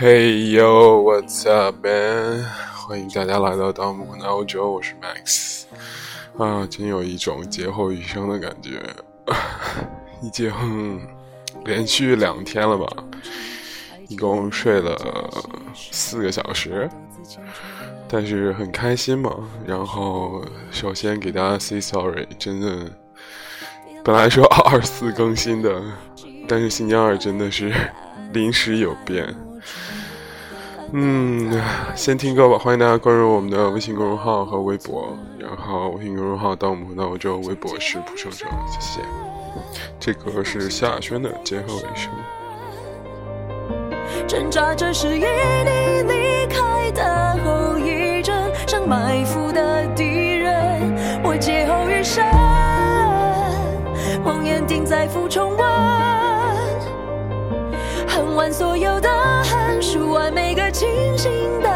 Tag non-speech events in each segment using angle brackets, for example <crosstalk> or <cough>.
Hey yo, what's up, man？欢迎大家来到盗墓闹洲，我是 Max。啊，真有一种劫后余生的感觉。<laughs> 已经连续两天了吧，一共睡了四个小时，但是很开心嘛。然后首先给大家 say sorry，真的，本来说二四更新的，但是星期二真的是临时有变。嗯，先听歌吧。欢迎大家关注我们的微信公众号和微博，然后微信公众号到我们的欧洲，微博是蒲生生，谢谢。这歌是夏轩的《劫后余生》。挣扎着是与你离开的后遗症，像埋伏的敌人。我劫后余生，梦魇定在浮重温，恨完所有的恨，数完每个清醒的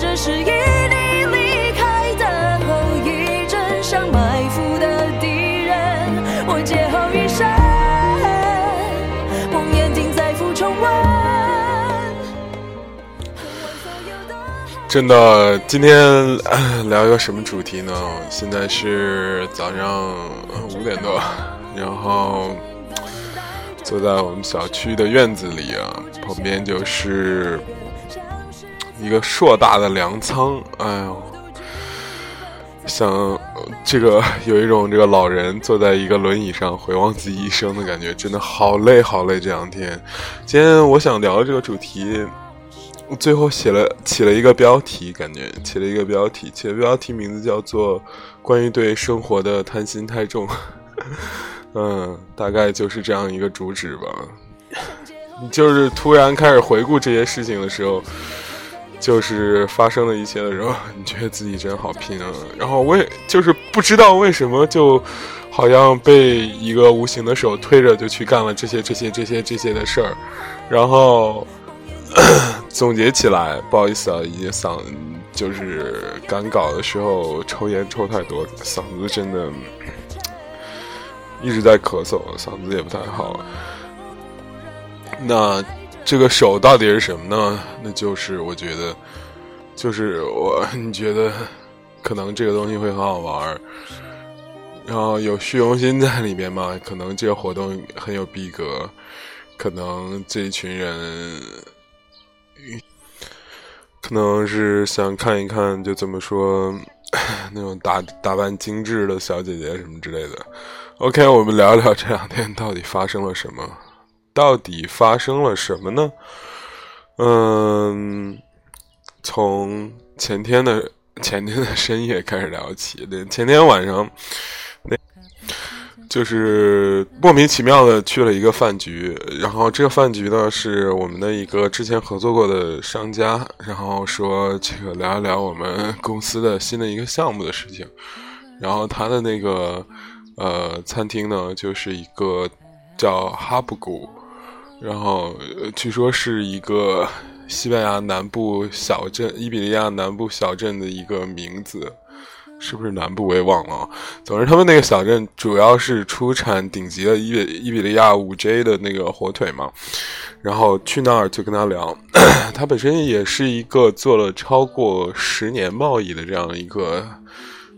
挣扎着是与你离开的后遗症，像埋伏的敌人，我劫后余生。梦魇定在浮重温。真的，今天呃聊一个什么主题呢？现在是早上呃五点多，然后坐在我们小区的院子里啊，旁边就是一个硕大的粮仓。哎呦，想这个有一种这个老人坐在一个轮椅上回望自己一生的感觉，真的好累好累。这两天，今天我想聊的这个主题。最后写了起了一个标题，感觉起了一个标题，起的标题名字叫做“关于对生活的贪心太重”，嗯，大概就是这样一个主旨吧。就是突然开始回顾这些事情的时候，就是发生了一切的时候，你觉得自己真好拼啊。然后我也就是不知道为什么，就好像被一个无形的手推着就去干了这些这些这些这些的事儿，然后。总结起来，不好意思啊，已经嗓就是赶稿的时候抽烟抽太多，嗓子真的一直在咳嗽，嗓子也不太好。那这个手到底是什么呢？那就是我觉得，就是我你觉得可能这个东西会很好玩，然后有虚荣心在里面嘛？可能这个活动很有逼格，可能这一群人。可能是想看一看，就这么说，<clears throat> 那种打打扮精致的小姐姐什么之类的。OK，我们聊聊这两天到底发生了什么？到底发生了什么呢？嗯，从前天的 <laughs> 前天的深夜开始聊起。对，前天晚上那。就是莫名其妙的去了一个饭局，然后这个饭局呢是我们的一个之前合作过的商家，然后说这个聊一聊我们公司的新的一个项目的事情，然后他的那个呃餐厅呢就是一个叫哈布谷，然后据说是一个西班牙南部小镇伊比利亚南部小镇的一个名字。是不是南部我也忘了。总之，他们那个小镇主要是出产顶级的伊比伊比利亚五 J 的那个火腿嘛。然后去那儿就跟他聊，<clears throat> 他本身也是一个做了超过十年贸易的这样一个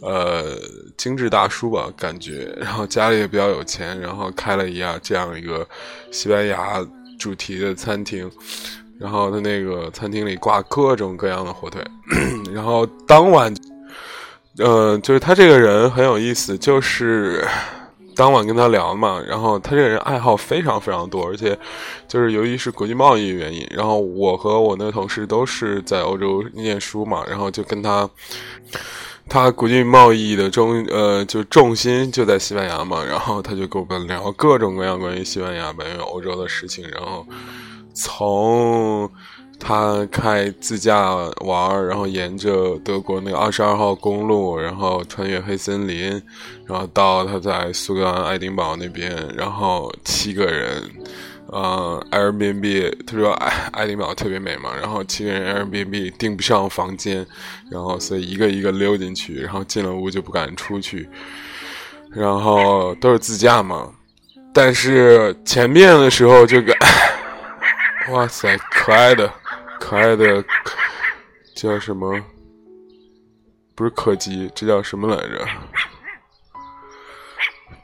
呃精致大叔吧，感觉。然后家里也比较有钱，然后开了一家这样一个西班牙主题的餐厅。然后他那个餐厅里挂各种各样的火腿。<clears throat> 然后当晚，呃，就是他这个人很有意思，就是。当晚跟他聊嘛，然后他这个人爱好非常非常多，而且就是由于是国际贸易原因，然后我和我那个同事都是在欧洲念书嘛，然后就跟他，他国际贸易的中呃就重心就在西班牙嘛，然后他就跟我们聊各种各样关于西班牙、关于欧洲的事情，然后从。他开自驾玩，然后沿着德国那个二十二号公路，然后穿越黑森林，然后到他在苏格兰爱丁堡那边，然后七个人，呃，Airbnb，他说爱爱丁堡特别美嘛，然后七个人 Airbnb 订不上房间，然后所以一个一个溜进去，然后进了屋就不敢出去，然后都是自驾嘛，但是前面的时候就感，<coughs> 哇塞，可爱的。可爱的叫什么？不是柯基，这叫什么来着？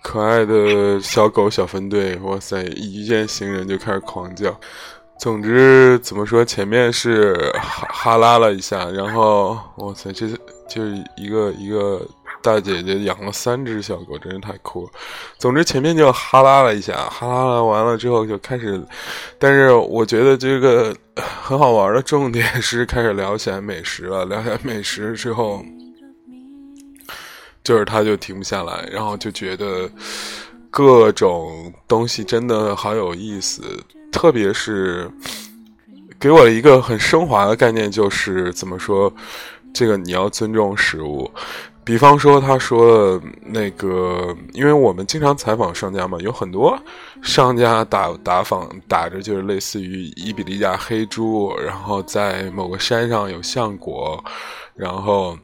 可爱的小狗小分队，哇塞！一见行人就开始狂叫。总之，怎么说？前面是哈哈拉了一下，然后哇塞，这就是一个一个。大姐姐养了三只小狗，真是太酷了。总之前面就哈拉了一下，哈拉了完了之后就开始，但是我觉得这个很好玩的重点是开始聊起来美食了。聊起来美食之后，就是他就停不下来，然后就觉得各种东西真的好有意思，特别是给我一个很升华的概念，就是怎么说，这个你要尊重食物。比方说，他说那个，因为我们经常采访商家嘛，有很多商家打打访打着就是类似于伊比利亚黑猪，然后在某个山上有橡果，然后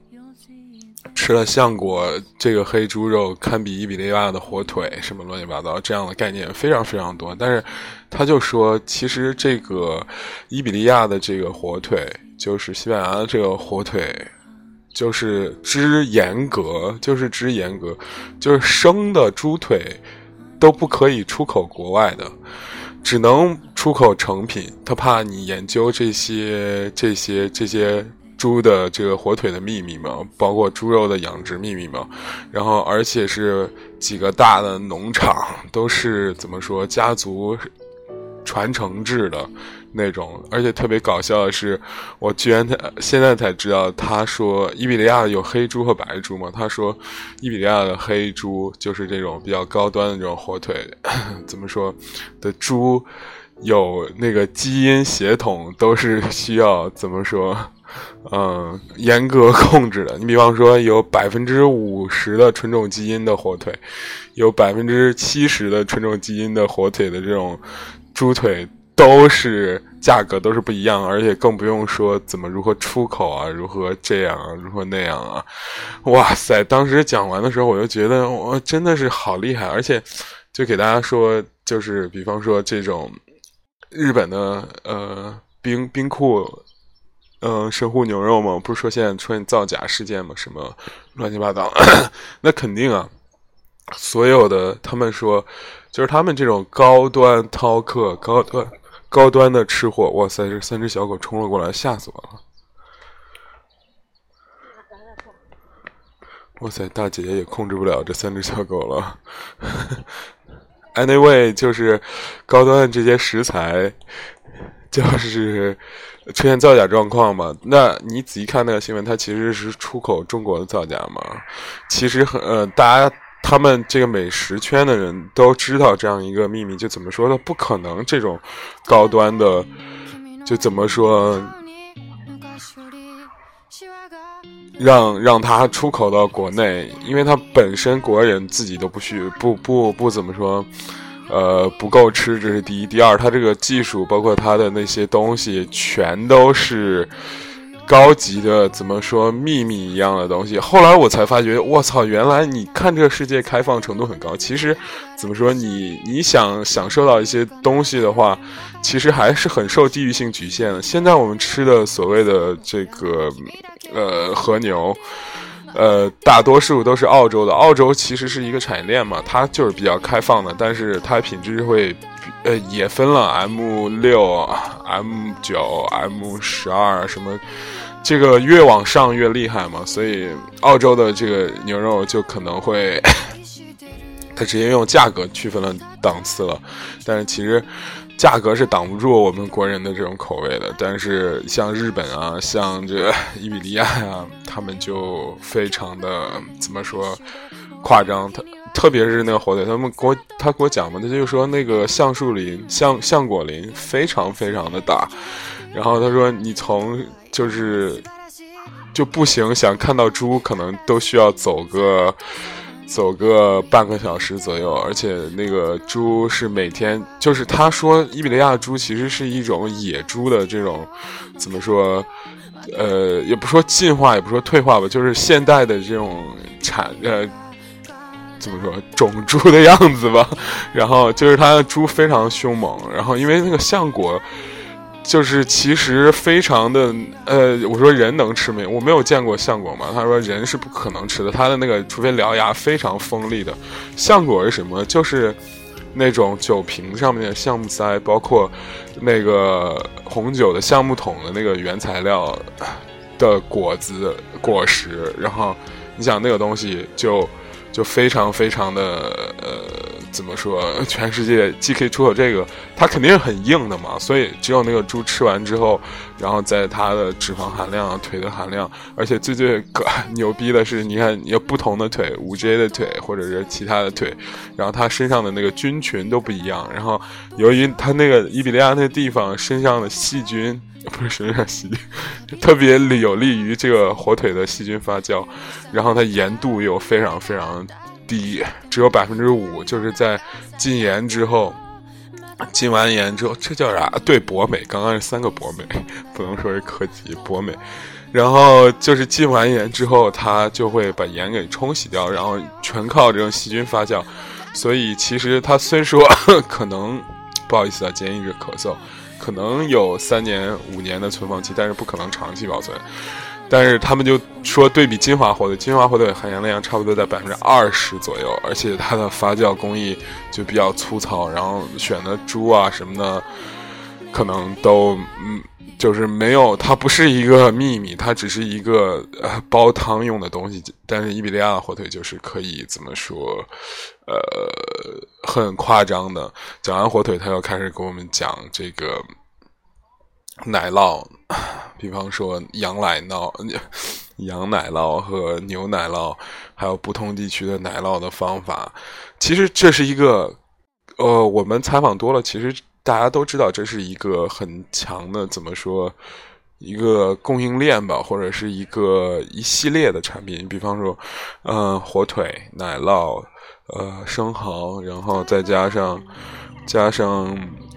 吃了橡果，这个黑猪肉堪比伊比利亚的火腿，什么乱七八糟这样的概念非常非常多。但是他就说，其实这个伊比利亚的这个火腿，就是西班牙的这个火腿。就是之严格，就是之严格，就是生的猪腿都不可以出口国外的，只能出口成品。他怕你研究这些这些这些猪的这个火腿的秘密嘛，包括猪肉的养殖秘密嘛。然后，而且是几个大的农场都是怎么说家族传承制的。那种，而且特别搞笑的是，我居然才现在才知道，他说伊比利亚有黑猪和白猪嘛？他说，伊比利亚的黑猪就是这种比较高端的这种火腿，<laughs> 怎么说的猪有那个基因血统都是需要怎么说，嗯，严格控制的。你比方说，有百分之五十的纯种基因的火腿，有百分之七十的纯种基因的火腿的这种猪腿。都是价格都是不一样，而且更不用说怎么如何出口啊，如何这样啊，如何那样啊，哇塞！当时讲完的时候，我就觉得我真的是好厉害，而且就给大家说，就是比方说这种日本的呃冰冰库，嗯神户牛肉嘛，不是说现在出现造假事件嘛，什么乱七八糟，<coughs> 那肯定啊，所有的他们说，就是他们这种高端饕客，高端。高端的吃货，哇塞！这三只小狗冲了过来，吓死我了！哇塞，大姐姐也控制不了这三只小狗了。<laughs> Anyway，就是高端的这些食材，就是出现造假状况嘛？<laughs> 那你仔细看那个新闻，它其实是出口中国的造假嘛？其实很呃，大家。他们这个美食圈的人都知道这样一个秘密，就怎么说呢？不可能这种高端的，就怎么说，让让他出口到国内，因为他本身国人自己都不需不不不怎么说，呃，不够吃，这是第一。第二，它这个技术包括它的那些东西，全都是高级的怎么说秘密一样的东西。后来我才发觉，我操，原来你看这个世界开放程度很高。其实，怎么说你你想享受到一些东西的话，其实还是很受地域性局限的。现在我们吃的所谓的这个呃和牛。呃，大多数都是澳洲的。澳洲其实是一个产业链嘛，它就是比较开放的，但是它品质会，呃，也分了 M 六、M 九、M 十二什么，这个越往上越厉害嘛，所以澳洲的这个牛肉就可能会，<laughs> 它直接用价格区分了档次了，但是其实。价格是挡不住我们国人的这种口味的，但是像日本啊，像这伊比利亚呀，他们就非常的怎么说夸张？他特别是那个火腿，他们给我他给我讲嘛，他就说那个橡树林、橡橡果林非常非常的大，然后他说你从就是就步行想看到猪，可能都需要走个。走个半个小时左右，而且那个猪是每天，就是他说伊比利亚猪其实是一种野猪的这种，怎么说？呃，也不说进化，也不说退化吧，就是现代的这种产呃，怎么说种猪的样子吧。然后就是它的猪非常凶猛，然后因为那个橡果。就是其实非常的呃，我说人能吃没？我没有见过橡果嘛。他说人是不可能吃的，他的那个除非獠牙非常锋利的。橡果是什么？就是那种酒瓶上面的橡木塞，包括那个红酒的橡木桶的那个原材料的果子果实。然后你想那个东西就就非常非常的呃。怎么说？<laughs> 全世界既可以出口这个，它肯定是很硬的嘛，所以只有那个猪吃完之后，然后在它的脂肪含量、腿的含量，而且最最 <laughs> 牛逼的是，你看有不同的腿，五 J 的腿或者是其他的腿，然后它身上的那个菌群都不一样。然后由于它那个伊比利亚那地方身上的细菌身上细菌，特别有利于这个火腿的细菌发酵，然后它盐度又非常非常。低，只有百分之五，就是在禁盐之后，禁完盐之后，这叫啥？对，博美，刚刚是三个博美，不能说是科技博美。然后就是禁完盐之后，它就会把盐给冲洗掉，然后全靠这种细菌发酵。所以其实它虽说 <laughs> 可能，不好意思啊，今天一直咳嗽，可能有三年五年的存放期，但是不可能长期保存。但是他们就说，对比金华火腿，金华火腿含盐量差不多在百分之二十左右，而且它的发酵工艺就比较粗糙，然后选的猪啊什么的，可能都嗯，就是没有，它不是一个秘密，它只是一个呃煲汤用的东西。但是伊比利亚火腿就是可以怎么说，呃，很夸张的。讲完火腿，他又开始给我们讲这个。奶酪，比方说羊奶酪、<laughs> 羊奶酪和牛奶酪，还有不同地区的奶酪的方法。其实这是一个，呃，我们采访多了，其实大家都知道，这是一个很强的，怎么说，一个供应链吧，或者是一个一系列的产品。比方说，嗯，火腿、奶酪、呃，生蚝，然后再加上加上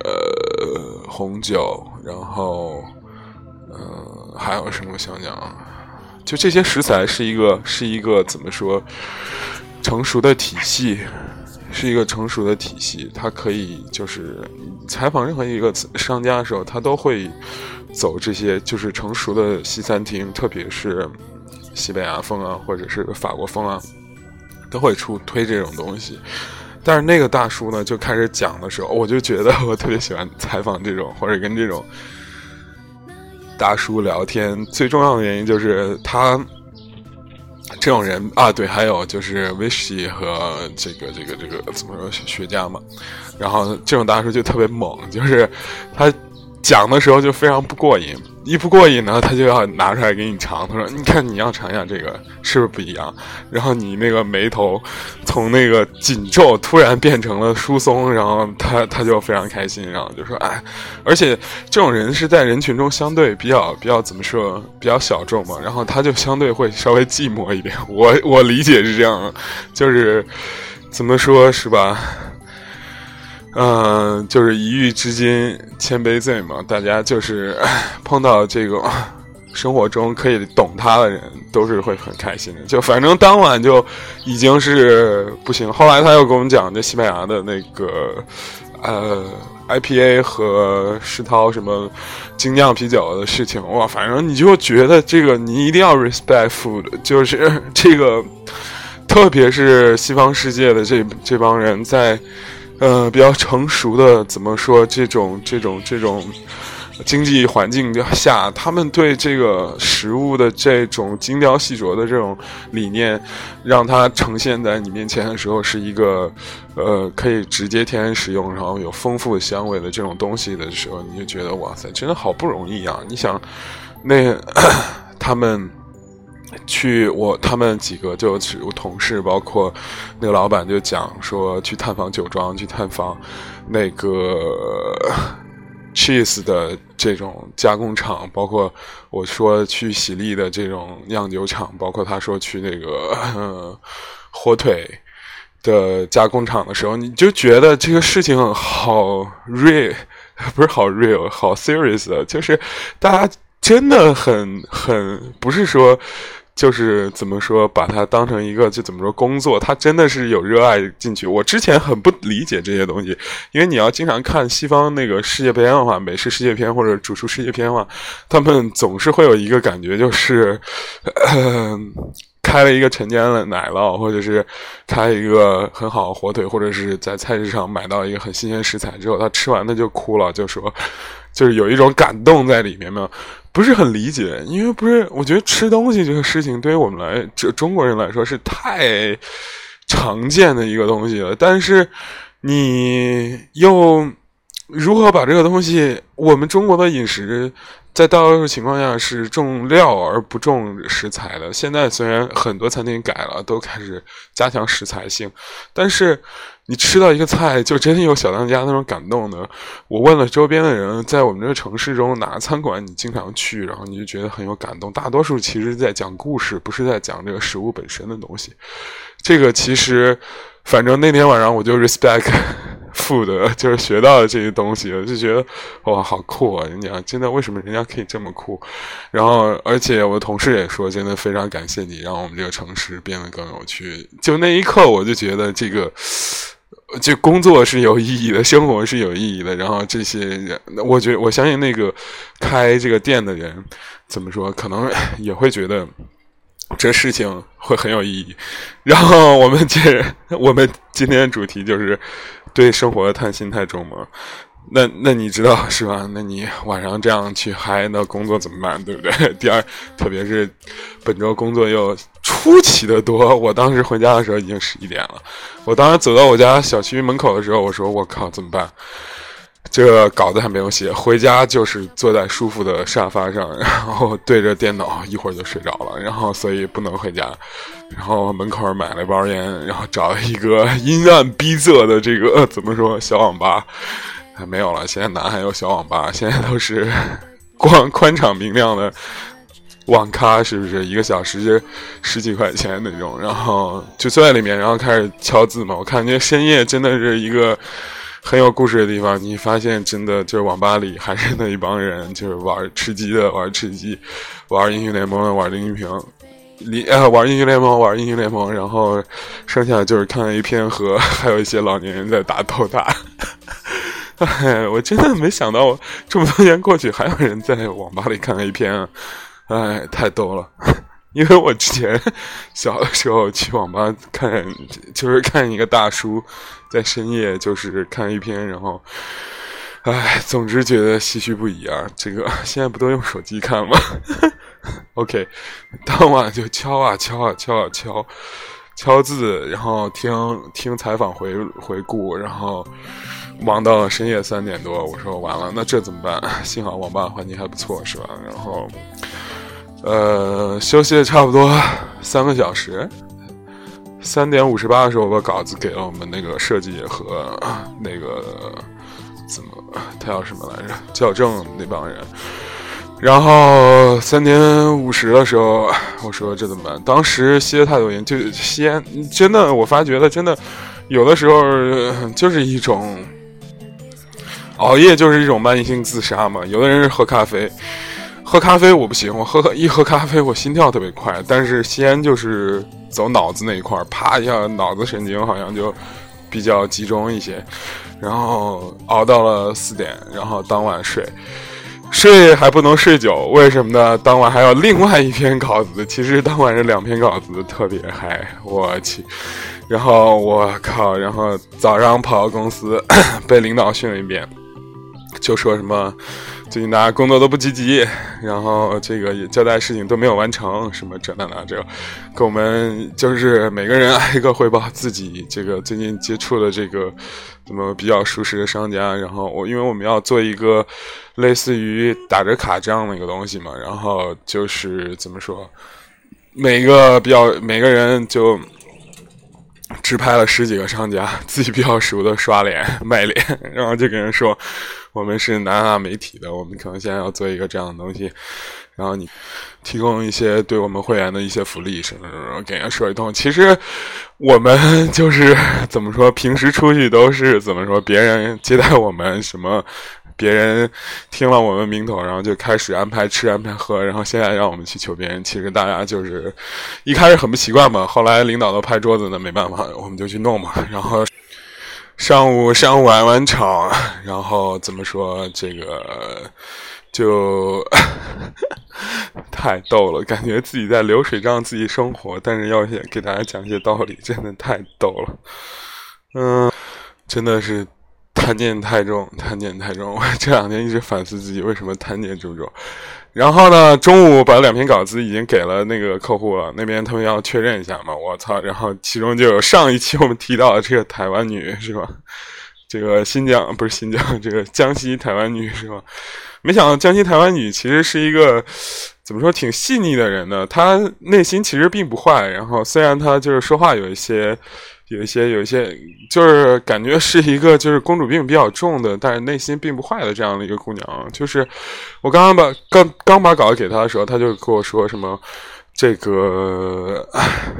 呃红酒。然后，嗯，还有什么我想讲？就这些食材是一个是一个怎么说成熟的体系，是一个成熟的体系。它可以就是采访任何一个商家的时候，他都会走这些就是成熟的西餐厅，特别是西班牙风啊，或者是法国风啊，都会出推这种东西。但是那个大叔呢，就开始讲的时候，我就觉得我特别喜欢采访这种或者跟这种大叔聊天。最重要的原因就是他这种人啊，对，还有就是威士忌和这个这个这个怎么说雪茄嘛。然后这种大叔就特别猛，就是他讲的时候就非常不过瘾。一不过瘾呢，他就要拿出来给你尝。他说：“你看，你要尝一下这个，是不是不一样？”然后你那个眉头从那个紧皱突然变成了疏松，然后他他就非常开心，然后就说：“哎，而且这种人是在人群中相对比较比较怎么说比较小众嘛，然后他就相对会稍微寂寞一点。我我理解是这样，就是怎么说是吧？”嗯，就是一遇知音千杯醉嘛，大家就是碰到这个生活中可以懂他的人，都是会很开心的。就反正当晚就已经是不行。后来他又跟我们讲这西班牙的那个呃 IPA 和世涛什么精酿啤酒的事情，哇，反正你就觉得这个你一定要 respect food，就是这个，特别是西方世界的这这帮人在呃比较成熟的怎么说这种这种这种。经济环境下，他们对这个食物的这种精雕细琢的这种理念，让它呈现在你面前的时候，是一个，呃，可以直接天然食用，然后有丰富香味的这种东西的时候，你就觉得哇塞，真的好不容易啊！你想，那 <coughs> 他们去我他们几个就我同事，包括那个老板就讲说，去探访酒庄，去探访那个。cheese 的这种加工厂，包括我说去喜力的这种酿酒厂，包括他说去那个 <laughs> 火腿的加工厂的时候，你就觉得这个事情好 real，不是好 real，好 serious，就是大家真的很很不是说。就是怎么说，把它当成一个就怎么说工作，他真的是有热爱进去。我之前很不理解这些东西，因为你要经常看西方那个世界片的话，美式世界片或者主厨世界片的话，他们总是会有一个感觉，就是开了一个陈年的奶酪，或者是开一个很好的火腿，或者是在菜市场买到一个很新鲜食材之后，他吃完他就哭了，就说，就是有一种感动在里面嘛。不是很理解，因为不是，我觉得吃东西这个事情对于我们来，这中国人来说是太常见的一个东西了。但是你又如何把这个东西？我们中国的饮食在大多数情况下是重料而不重食材的。现在虽然很多餐厅改了，都开始加强食材性，但是。你吃到一个菜，就真的有小当家那种感动的。我问了周边的人，在我们这个城市中，哪个餐馆你经常去，然后你就觉得很有感动。大多数其实在讲故事，不是在讲这个食物本身的东西。这个其实，反正那天晚上我就 respect <laughs> food，就是学到了这些东西，就觉得哇，好酷啊！人家真的为什么人家可以这么酷？然后，而且我的同事也说，真的非常感谢你，让我们这个城市变得更有趣。就那一刻，我就觉得这个。就工作是有意义的，生活是有意义的。然后这些人，我觉我相信那个开这个店的人，怎么说，可能也会觉得这事情会很有意义。然后我们接我们今天的主题就是对生活的探心太重嘛。那那你知道 <laughs> 是吧？那你晚上这样去嗨，那工作怎么办？对不对？<laughs> 第二，特别是本周工作又出奇的多。我当时回家的时候已经十一点了。我当时走到我家小区门口的时候，我说：“我靠，怎么办？这个稿子还没有写。回家就是坐在舒服的沙发上，然后对着电脑，一会儿就睡着了。然后所以不能回家。然后门口买了一包烟，然后找了一个 <laughs> 阴暗逼仄的这个怎么说小网吧。”还没有了，现在哪还有小网吧？现在都是 <laughs> 光宽敞明亮的网咖，是不是？一个小时十几块钱那种，然后就坐在里面，然后开始敲字嘛。我感觉深夜真的是一个很有故事的地方。你发现真的就是网吧里还是那一帮人，就是玩吃鸡的，玩吃鸡，玩英雄联盟的，玩英雄里呃玩英雄联盟，玩英雄联盟，然后剩下就是看 A 片和 <laughs> 还有一些老年人在打斗打。哎，<laughs> 我真的没想到，这么多年过去，还有人在网吧里看 A 片啊！哎，太逗了。<laughs> 因为我之前小的时候去网吧看，就是看一个大叔在深夜就是看 A 片，然后，哎，总之觉得唏嘘不已啊。这个现在不都用手机看吗？<laughs> OK，当晚就敲啊敲啊敲啊敲。敲字，然后听听采访回回顾，然后忙到了深夜三点多。我说完了，那这怎么办？<laughs> 幸好网吧环境还不错，是吧？然后，呃，休息了差不多三个小时。三点五十八的时候，我把稿子给了我们那个设计和那个怎么他叫什么来着？校正那帮人。然后三点五十的时候，我说这怎么办？当时吸了太多烟，就吸烟真的，我发觉了，真的有的时候就是一种熬夜，就是一种慢性自杀嘛。有的人是喝咖啡，喝咖啡我不行，我喝一喝咖啡我心跳特别快，但是吸烟就是走脑子那一块儿，啪一下脑子神经好像就比较集中一些，然后熬到了四点，然后当晚睡。睡还不能睡久，为什么呢？当晚还有另外一篇稿子，其实当晚这两篇稿子特别嗨，我去。然后我靠，然后早上跑到公司，<coughs> 被领导训了一遍，就说什么最近大家工作都不积极，然后这个也交代事情都没有完成，什么这那那这，跟我们就是每个人挨个汇报自己这个最近接触的这个。怎么比较熟识的商家？然后我因为我们要做一个类似于打折卡这样的一个东西嘛，然后就是怎么说，每个比较每个人就只拍了十几个商家，自己比较熟的刷脸卖脸，<laughs> 然后就跟人说我们是南亚媒体的，我们可能现在要做一个这样的东西。然后你提供一些对我们会员的一些福利什么什么，给人说一通。其实我们就是怎么说，平时出去都是怎么说，别人接待我们什么，别人听了我们名头，然后就开始安排吃安排喝。然后现在让我们去求别人，其实大家就是一开始很不习惯嘛。后来领导都拍桌子呢，没办法，我们就去弄嘛。然后 <laughs> 上午上午完完场，然后怎么说这个。就 <laughs> 太逗了，感觉自己在流水账自己生活，但是要给大家讲一些道理，真的太逗了。嗯，真的是贪念太重，贪念太重。我这两天一直反思自己为什么贪念这么重。然后呢，中午把两篇稿子已经给了那个客户了，那边他们要确认一下嘛。我操！然后其中就有上一期我们提到的这个台湾女是吧？这个新疆不是新疆，这个江西台湾女是吧？没想到江西台湾女其实是一个怎么说挺细腻的人呢？她内心其实并不坏。然后虽然她就是说话有一些、有一些、有一些，就是感觉是一个就是公主病比较重的，但是内心并不坏的这样的一个姑娘。就是我刚刚把刚刚把稿子给她的时候，她就跟我说什么。这个，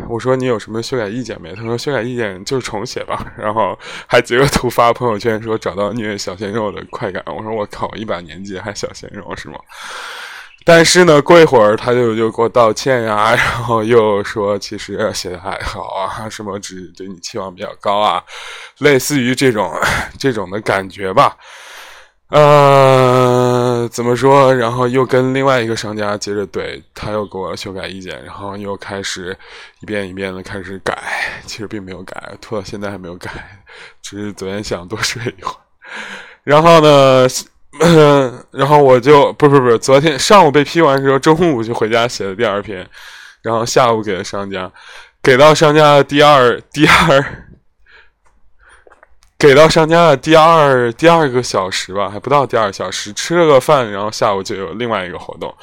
我说你有什么修改意见没？他说修改意见就是重写吧，然后还截个图发朋友圈说找到虐小鲜肉的快感。我说我靠，一把年纪还小鲜肉是吗？但是呢，过一会儿他就又给我道歉呀，<laughs> 然后又说其实写的还好啊，什么只对你期望比较高啊，类似于这种 <laughs> 这种的感觉吧。呃，怎么说？然后又跟另外一个商家接着怼，他又给我修改意见，然后又开始一遍一遍的开始改。其实并没有改，拖到现在还没有改，只是昨天想多睡一会儿。然后呢，嗯 <clears throat> 然后我就不不不，昨天上午被批完之后，中午就回家写了第二篇，然后下午给了商家，给到商家的第二第二。<laughs> 给到商家的第二第二个小时吧，还不到第二小时，吃了个饭，然后下午就有另外一个活动，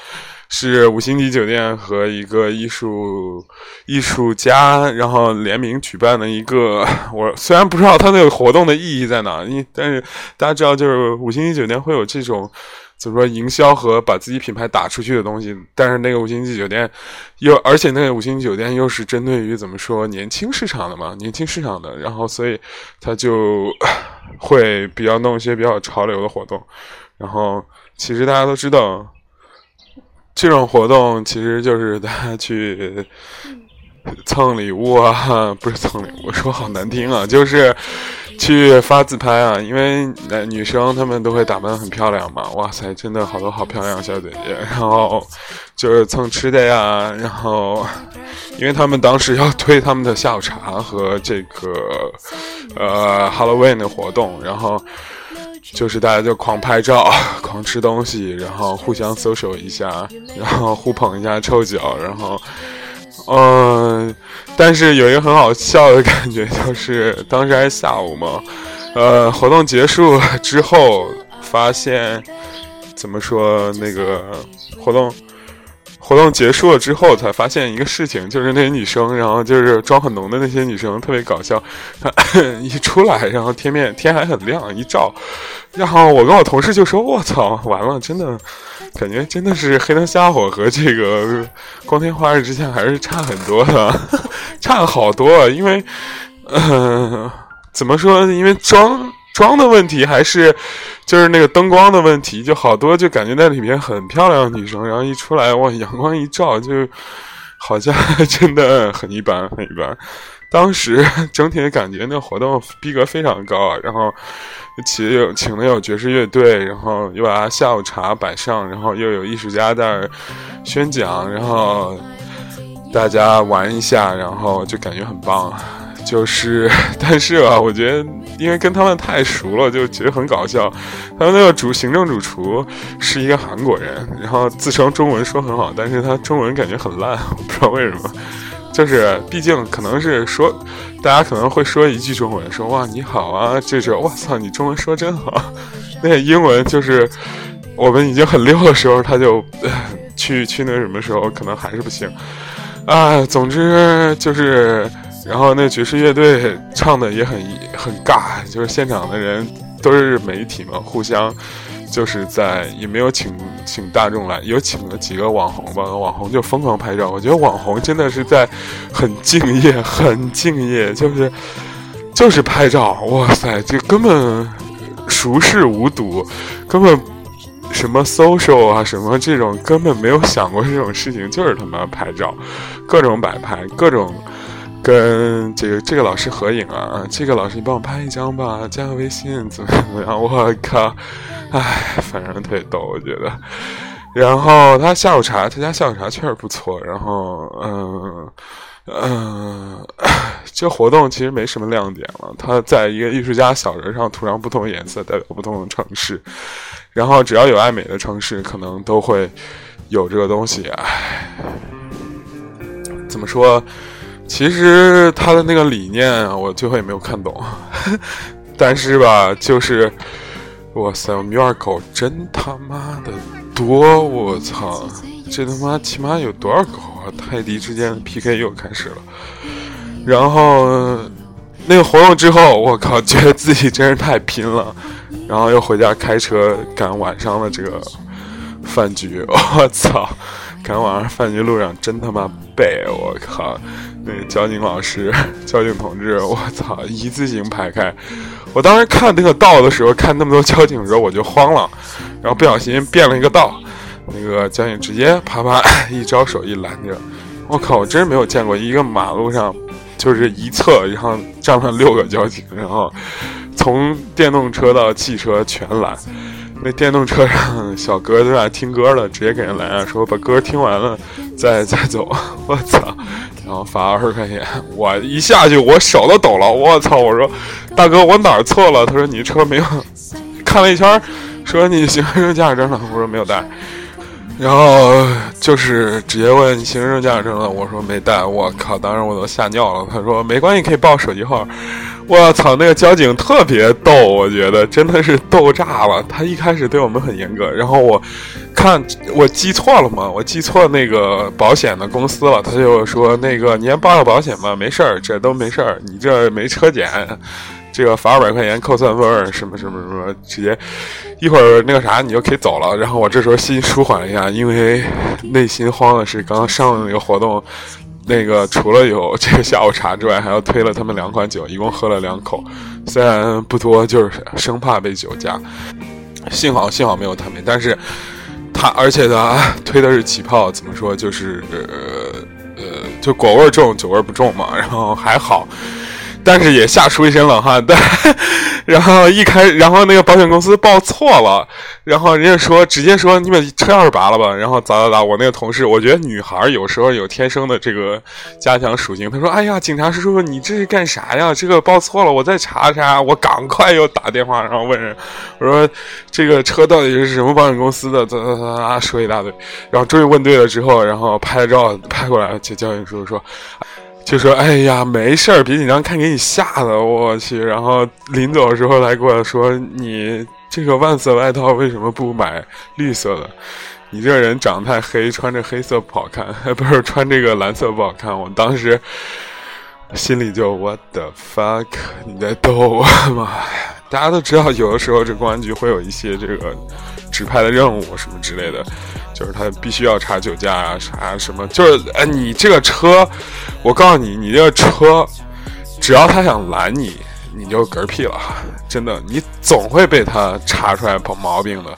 是五星级酒店和一个艺术艺术家，然后联名举办的一个。我虽然不知道他那个活动的意义在哪，因但是大家知道，就是五星级酒店会有这种。怎么说营销和把自己品牌打出去的东西？但是那个五星级酒店，又而且那个五星级酒店又是针对于怎么说年轻市场的嘛？年轻市场的，然后所以他就会比较弄一些比较潮流的活动。然后其实大家都知道，这种活动其实就是大家去蹭礼物啊，不是蹭礼物，说好难听啊，就是。去发自拍啊，因为男女生她们都会打扮很漂亮嘛，哇塞，真的好多好漂亮小姐姐，然后就是蹭吃的呀，然后因为他们当时要推他们的下午茶和这个呃 Halloween 的活动，然后就是大家就狂拍照、<laughs> 狂吃东西，然后互相 social 一下，<laughs> 然后互捧一下臭脚，然后。嗯，但是有一个很好笑的感觉，就是当时还是下午嘛，呃，活动结束之后，发现怎么说那个活动。活动结束了之后，才发现一个事情，就是那些女生，然后就是妆很浓的那些女生特别搞笑。她 <laughs> 一出来，然后天面天还很亮，一照，然后我跟我同事就说：“我操，完了，真的感觉真的是黑灯瞎火和这个光天化日之下还是差很多的，<laughs> 差了好多。因为，嗯，怎么说？因为妆妆的问题，还是就是那个灯光的问题？就好多就感觉那里面很漂亮的女生，然后一出来哇，阳光一照，就好像真的很一般，很一般。当时整体的感觉，那活动逼格非常高啊。然后请有请的有爵士乐队，然后又把下午茶摆上，然后又有艺术家在宣讲，然后大家玩一下，然后就感觉很棒。就是，<laughs> 但是啊，我觉得因为跟他们太熟了，就觉得很搞笑。他们那个主行政主厨是一个韩国人，然后自称中文说很好，但是他中文感觉很烂，<laughs> 我不知道为什么。就是，毕竟可能是说，大家可能会说一句中文，说哇你好啊，这是我操你中文说真好。那个英文就是我们已经很溜的时候，他就去去那什么时候可能还是不行啊。总之就是，然后那爵士乐队唱的也很很尬，就是现场的人都是媒体嘛，互相。就是在也没有请请大众来，有请了几个网红吧，网红就疯狂拍照。我觉得网红真的是在很敬业，很敬业，就是就是拍照。哇塞，这根本熟视无睹，根本什么 social 啊，什么这种根本没有想过这种事情，就是他妈拍照，各种摆拍，各种。跟这个这个老师合影啊，这个老师你帮我拍一张吧，加个微信怎么怎么样？我靠，唉，反正特别逗，我觉得。然后他下午茶，他家下午茶确实不错。然后，嗯嗯，这活动其实没什么亮点了。他在一个艺术家小人上涂上不同颜色，代表不同的城市。然后只要有爱美的城市，可能都会有这个东西。唉，怎么说？其实他的那个理念，我最后也没有看懂。<laughs> 但是吧，就是，哇塞，我们院狗真他妈的多！我操，这他妈起码有多少狗啊？泰迪之间的 PK 又开始了。然后那个活动之后，我靠，觉得自己真是太拼了。然后又回家开车赶晚上的这个饭局，<laughs> 我操！赶晚上饭局路上真他妈背，我靠！那个交警老师、<laughs> 交警同志，我操，一字形排开。我当时看那个道的时候，看那么多交警的时候，我就慌了，然后不小心变了一个道，那个交警直接啪啪一招手一拦着。我靠，我真是没有见过一个马路上就是一侧，然后站了六个交警，然后从电动车到汽车全拦。那电动车上小哥在那听歌了，直接给人拦下，说把歌听完了再再走。<laughs> 我操！然后罚二十块钱，我一下去我手都抖了。我操！我说大哥，我哪儿错了？他说你车没有，看了一圈，说你行驶证驾驶证呢？我说没有带。然后就是直接问你行驶证驾驶证了？我说没带。我靠！当时我都吓尿了。他说没关系，可以报手机号。我操，那个交警特别逗，我觉得真的是逗炸了。他一开始对我们很严格，然后我看我记错了嘛，我记错那个保险的公司了。他就说那个你先报个保险吧，没事儿，这都没事儿，你这没车检，这个罚二百块钱扣三分，什么什么什么，直接一会儿那个啥你就可以走了。然后我这时候心舒缓一下，因为内心慌的是刚刚上的那个活动。那个除了有这个下午茶之外，还要推了他们两款酒，一共喝了两口，虽然不多，就是生怕被酒驾。幸好幸好没有他们，但是他而且他推的是起泡，怎么说就是呃呃，就果味重，酒味不重嘛，然后还好。但是也吓出一身冷汗，<laughs> 但然后一开，然后那个保险公司报错了，然后人家说直接说你把车钥匙拔了吧，然后咋咋咋，我那个同事，我觉得女孩有时候有天生的这个加强属性，他说哎呀，警察叔叔你这是干啥呀？这个报错了，我再查查，我赶快又打电话然后问人，<laughs> 我说这个车到底是什么保险公司的？咋咋咋咋说一大堆，然后终于问对了之后，然后拍照拍过来，就交警叔叔说。就说：“哎呀，没事儿，别紧张，看给你吓的，我去。”然后临走的时候来过来说：“你这个万色外套为什么不买绿色的？你这人长得太黑，穿着黑色不好看，不是穿这个蓝色不好看。”我当时心里就 What the fuck？你在逗我吗？<laughs> 大家都知道，有的时候这公安局会有一些这个指派的任务什么之类的。就是他必须要查酒驾啊，啥什么？就是哎，你这个车，我告诉你，你这个车，只要他想拦你，你就嗝屁了，真的，你总会被他查出来毛毛病的。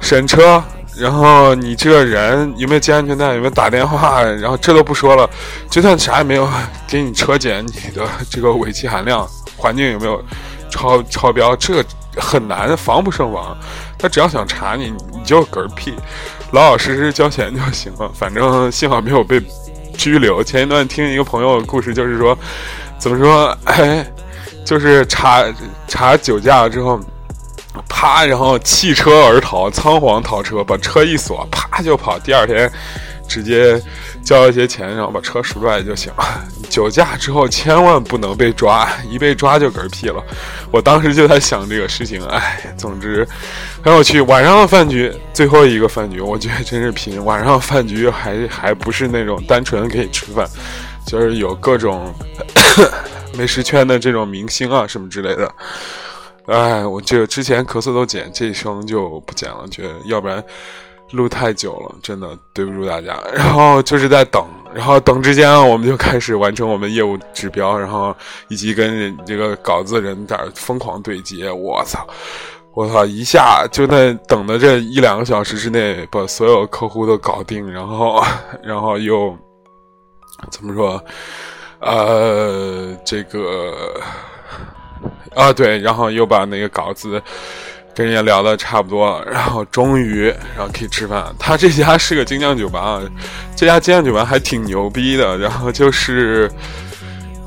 审车，然后你这个人有没有系安全带，有没有打电话，然后这都不说了，就算啥也没有，<laughs> 给你车检你的这个尾气含量、环境有没有超超标，这很难，防不胜防。他只要想查你，你就嗝屁，老老实实交钱就行了。反正幸好没有被拘留。前一段听一个朋友的故事，就是说，怎么说，<laughs> 哎，就是查查酒驾之后。啪！然后弃车而逃，仓皇逃车，把车一锁，啪就跑。第二天，直接交一些钱，然后把车赎出来就行了。<laughs> 酒驾之后千万不能被抓，一被抓就嗝屁了。我当时就在想这个事情，哎，总之很有趣。晚上的饭局，最后一个饭局，我觉得真是拼。晚上饭局还还不是那种单纯可以吃饭，就是有各种 <laughs> 美食圈的这种明星啊什么之类的。哎，我这之前咳嗽都减，这一声就不减了，觉得要不然录太久了，真的对不住大家。<laughs> 然后就是在等，然后等之间我们就开始完成我们业务指标，然后以及跟这个稿子人在疯狂对接。我操，我操，一下就在等的这一两个小时之内把所有客户都搞定，然后，<laughs> 然后又怎么说？呃，这个。啊，对，然后又把那个稿子跟人家聊的差不多了，然后终于，然后可以吃饭。他这家是个精酿酒吧，这家精酿酒吧还挺牛逼的。然后就是，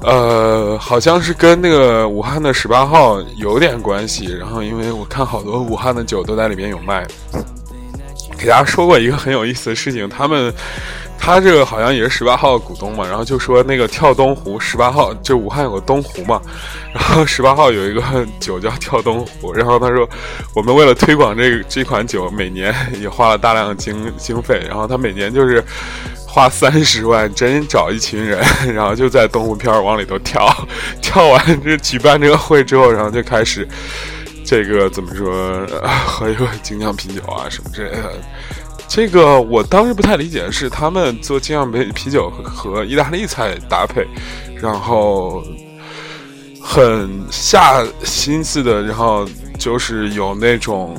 呃，好像是跟那个武汉的十八号有点关系。然后因为我看好多武汉的酒都在里面有卖。给大家说过一个很有意思的事情，他们。他这个好像也是十八号股东嘛，然后就说那个跳东湖十八号，就武汉有个东湖嘛，<laughs> 然后十八号有一个酒叫跳东湖，<laughs> 然后他说我们为了推广这这款酒，每年也花了大量的经经费，然后他每年就是花三十万，真找一群人，<laughs> 然后就在东湖边往里头跳，跳完这举办这个会之后，然后就开始这个怎么说喝一个精酿啤酒啊什么之类的。这个我当时不太理解的是，他们做精酿啤啤酒和意大利菜搭配，然后很下心思的，然后就是有那种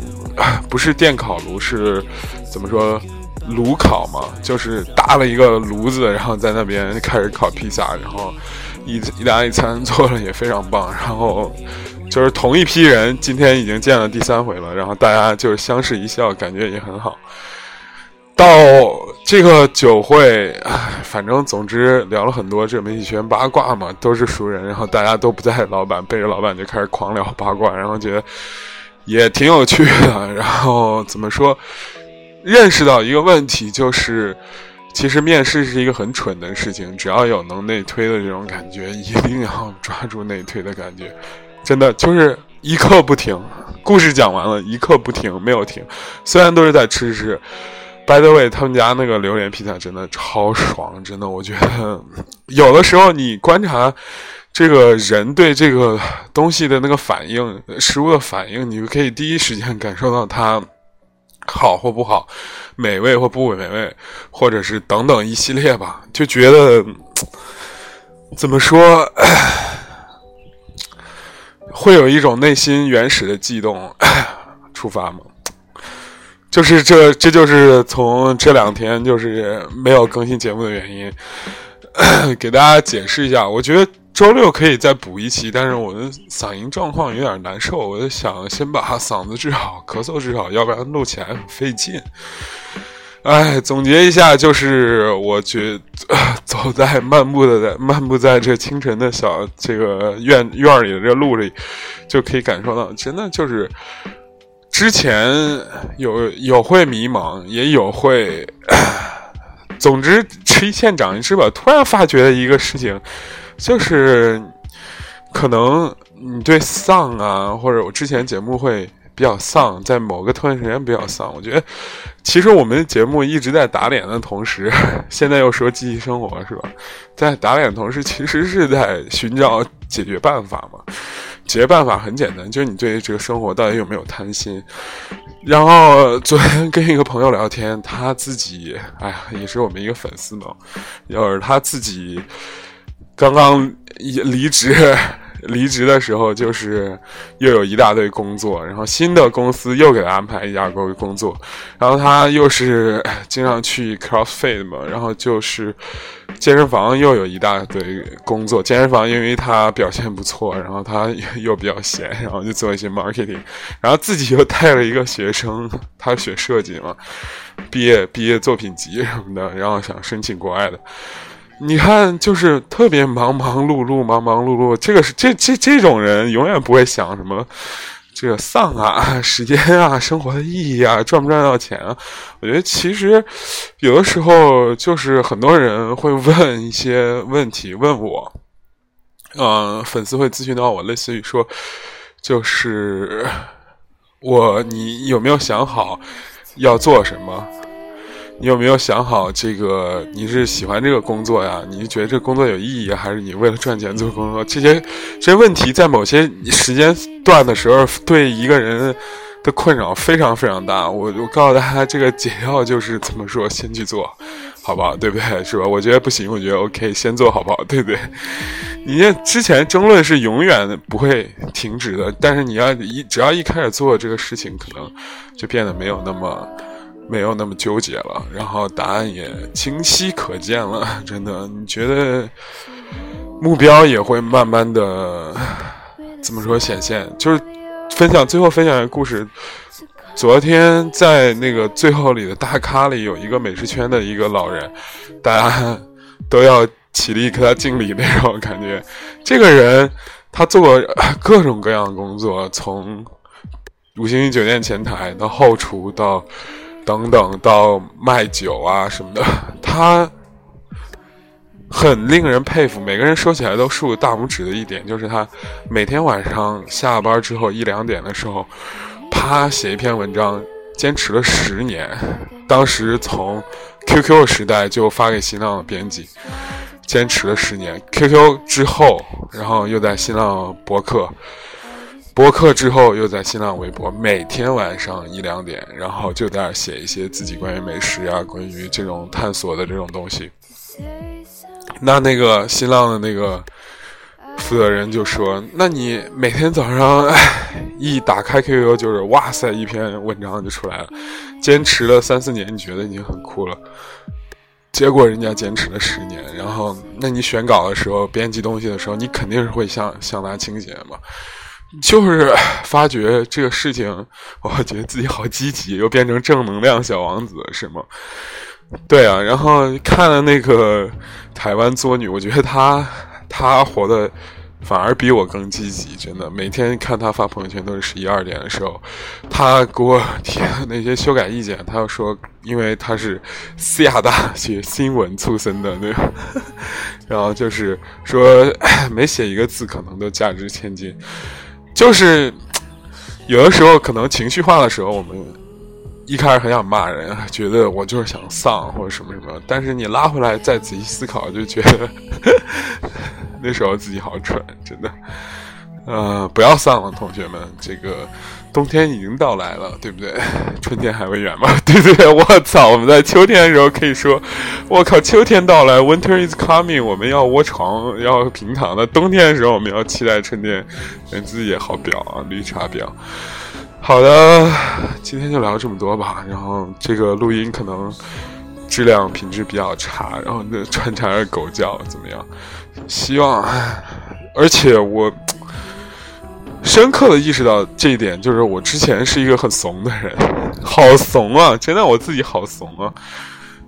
不是电烤炉，是怎么说炉烤嘛，就是搭了一个炉子，然后在那边开始烤披萨，然后意意大利餐做的也非常棒，然后就是同一批人今天已经见了第三回了，然后大家就是相视一笑，感觉也很好。到这个酒会，反正总之聊了很多这媒体圈八卦嘛，都是熟人，然后大家都不在，老板背着老板就开始狂聊八卦，然后觉得也挺有趣的。然后怎么说，认识到一个问题，就是其实面试是一个很蠢的事情，只要有能内推的这种感觉，一定要抓住内推的感觉，真的就是一刻不停。故事讲完了，一刻不停，没有停，虽然都是在吃吃。By the way，他们家那个榴莲披萨真的超爽，真的，我觉得有的时候你观察这个人对这个东西的那个反应，食物的反应，你就可以第一时间感受到它好或不好，美味或不美味，或者是等等一系列吧，就觉得怎么说，会有一种内心原始的悸动 <coughs> 出发吗？就是这，这就是从这两天就是没有更新节目的原因，给大家解释一下。我觉得周六可以再补一期，但是我的嗓音状况有点难受，我就想先把嗓子治好，咳嗽治好，要不然录起来很费劲。哎，总结一下，就是我觉走在漫步的在漫步在这清晨的小这个院院里的这路里，就可以感受到，真的就是。之前有有会迷茫，也有会，<coughs> 总之吃一堑长一智吧。突然发觉了一个事情，就是可能你对丧啊，或者我之前节目会比较丧，在某个特定时间比较丧。我觉得，其实我们的节目一直在打脸的同时，<laughs> 现在又说积极生活，是吧？在打脸的同时，其实是在寻找解决办法嘛。解决办法很简单，就是你对这个生活到底有没有贪心。然后昨天跟一个朋友聊天，他自己，哎呀，也是我们一个粉丝嘛，就是他自己刚刚离职，离职的时候就是又有一大堆工作，然后新的公司又给他安排一家工工作，然后他又是经常去 CrossFit 嘛，然后就是健身房又有一大堆工作。健身房因为他表现不错，然后他又比较闲，然后就做一些 marketing，然后自己又带了一个学生，他学设计嘛，毕业毕业作品集什么的，然后想申请国外的。你看，就是特别忙忙碌碌，忙忙碌碌。这个是这这这种人，永远不会想什么这个丧啊、时间啊、生活的意义啊、赚不赚到钱啊。我觉得其实有的时候，就是很多人会问一些问题，问我，嗯，粉丝会咨询到我，类似于说，就是我你有没有想好要做什么？你有没有想好这个？你是喜欢这个工作呀？你是觉得这工作有意义，还是你为了赚钱做工作？这些这些问题在某些时间段的时候，对一个人的困扰非常非常大。我我告诉大家，这个解药就是怎么说，先去做，好不好？对不对？是吧？我觉得不行，我觉得 OK，先做好不好？对不对？你这之前争论是永远不会停止的，但是你要一只要一开始做这个事情，可能就变得没有那么。没有那么纠结了，然后答案也清晰可见了。<laughs> 真的，你觉得目标也会慢慢的怎么说显现？就是分享最后分享一个故事。昨天在那个最后里的大咖里有一个美食圈的一个老人，大家都要起立给他敬礼那种感觉。这个人他做过各种各样的工作，从五星级酒店前台到后厨到。等等，到卖酒啊什么的，<laughs> 他很令人佩服。每个人说起来都竖大拇指的一点，就是他每天晚上下班之后一两点的时候，啪写一篇文章，坚持了十年。当时从 QQ 时代就发给新浪的编辑，坚持了十年。QQ 之后，然后又在新浪博客。播客之后，又在新浪微博每天晚上一两点，然后就在那写一些自己关于美食啊、关于这种探索的这种东西。那那个新浪的那个负责人就说：“那你每天早上一打开 QQ，就是哇塞，一篇文章就出来了。坚持了三四年，你觉得已经很酷了。结果人家坚持了十年，然后那你选稿的时候、编辑东西的时候，你肯定是会向向他倾斜嘛。”就是发觉这个事情，我觉得自己好积极，又变成正能量小王子，是吗？对啊，然后看了那个台湾作女，我觉得她她活的反而比我更积极，真的。每天看她发朋友圈都是十一二点的时候，她给我提那些修改意见，她又说，因为她是西亚大学新闻出身的，对吧？然后就是说 <laughs> 每写一个字可能都价值千金。就是有的时候可能情绪化的时候，我们一开始很想骂人，觉得我就是想丧或者什么什么。但是你拉回来再仔细思考，就觉得 <laughs> 那时候自己好蠢，真的。呃，不要丧了，同学们，这个。冬天已经到来了，对不对？<laughs> 春天还会远吗？<laughs> 对对对，我操！我们在秋天的时候可以说，我靠，秋天到来，Winter is coming，我们要窝床，要平躺的。冬天的时候，我们要期待春天。人自己也好表啊，绿茶婊。好的，今天就聊这么多吧。然后这个录音可能质量品质比较差，然后那穿插着狗叫，怎么样？希望，而且我。深刻的意识到这一点，就是我之前是一个很怂的人，<laughs> 好怂啊！真的，我自己好怂啊！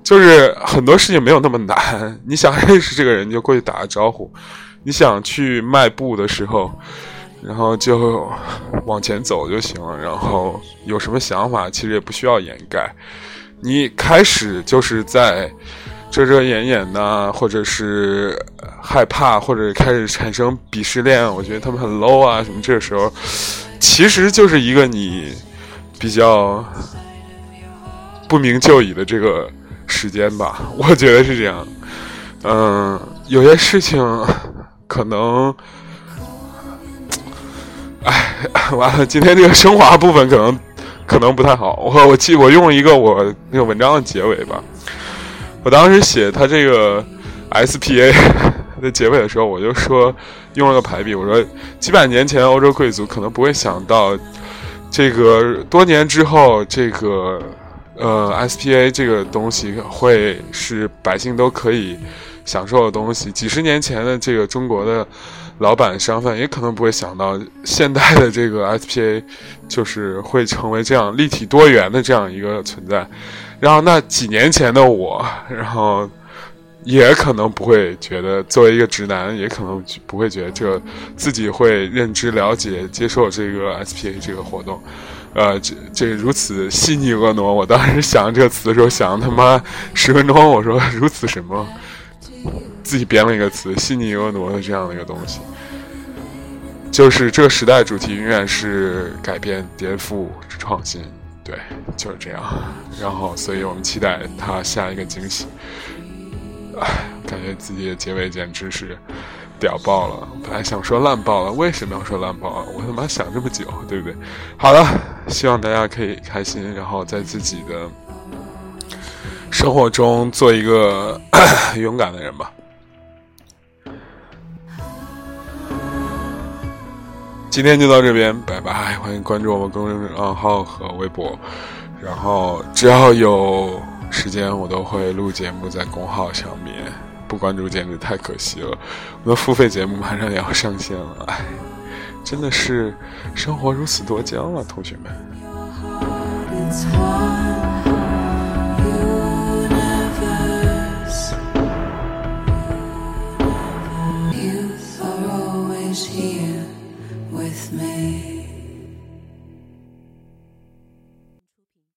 就是很多事情没有那么难，你想认识这个人就过去打个招呼，你想去迈步的时候，然后就往前走就行了。然后有什么想法，其实也不需要掩盖，你开始就是在。遮遮掩掩的，或者是害怕，或者开始产生鄙视链，我觉得他们很 low 啊，什么这个时候，其实就是一个你比较不明就里的这个时间吧，我觉得是这样。嗯，有些事情可能，哎，完了，今天这个升华部分可能可能不太好，我我记我用一个我那个文章的结尾吧。我当时写他这个 SPA <laughs> 的结尾的时候，我就说用了个排比，我说几百年前欧洲贵族可能不会想到，这个多年之后，这个呃 SPA 这个东西会是百姓都可以享受的东西。几十年前的这个中国的老板商贩也可能不会想到，现代的这个 SPA 就是会成为这样立体多元的这样一个存在。然后那几年前的我，然后。也可能不会觉得，作为一个直男，也可能不会觉得这自己会认知、了解、接受这个 SPA 这个活动，呃，这这如此细腻婀娜。我当时想这个词的时候，想他妈十分钟，我说如此什么，自己编了一个词，细腻婀娜的这样的一个东西，就是这个时代主题永远是改变、颠覆、创新，对，就是这样。然后，所以我们期待他下一个惊喜。唉，感觉自己的结尾简直是屌爆了！本来想说烂爆了，为什么要说烂爆啊？我他妈想这么久，对不对？好了，希望大家可以开心，然后在自己的生活中做一个 <coughs> 勇敢的人吧。今天就到这边，拜拜！欢迎关注我们公众账号和微博，然后只要有。时间我都会录节目在公号上面，不关注简直太可惜了。我的付费节目马上也要上线了，哎，<laughs> 真的是生活如此多娇啊，同学们。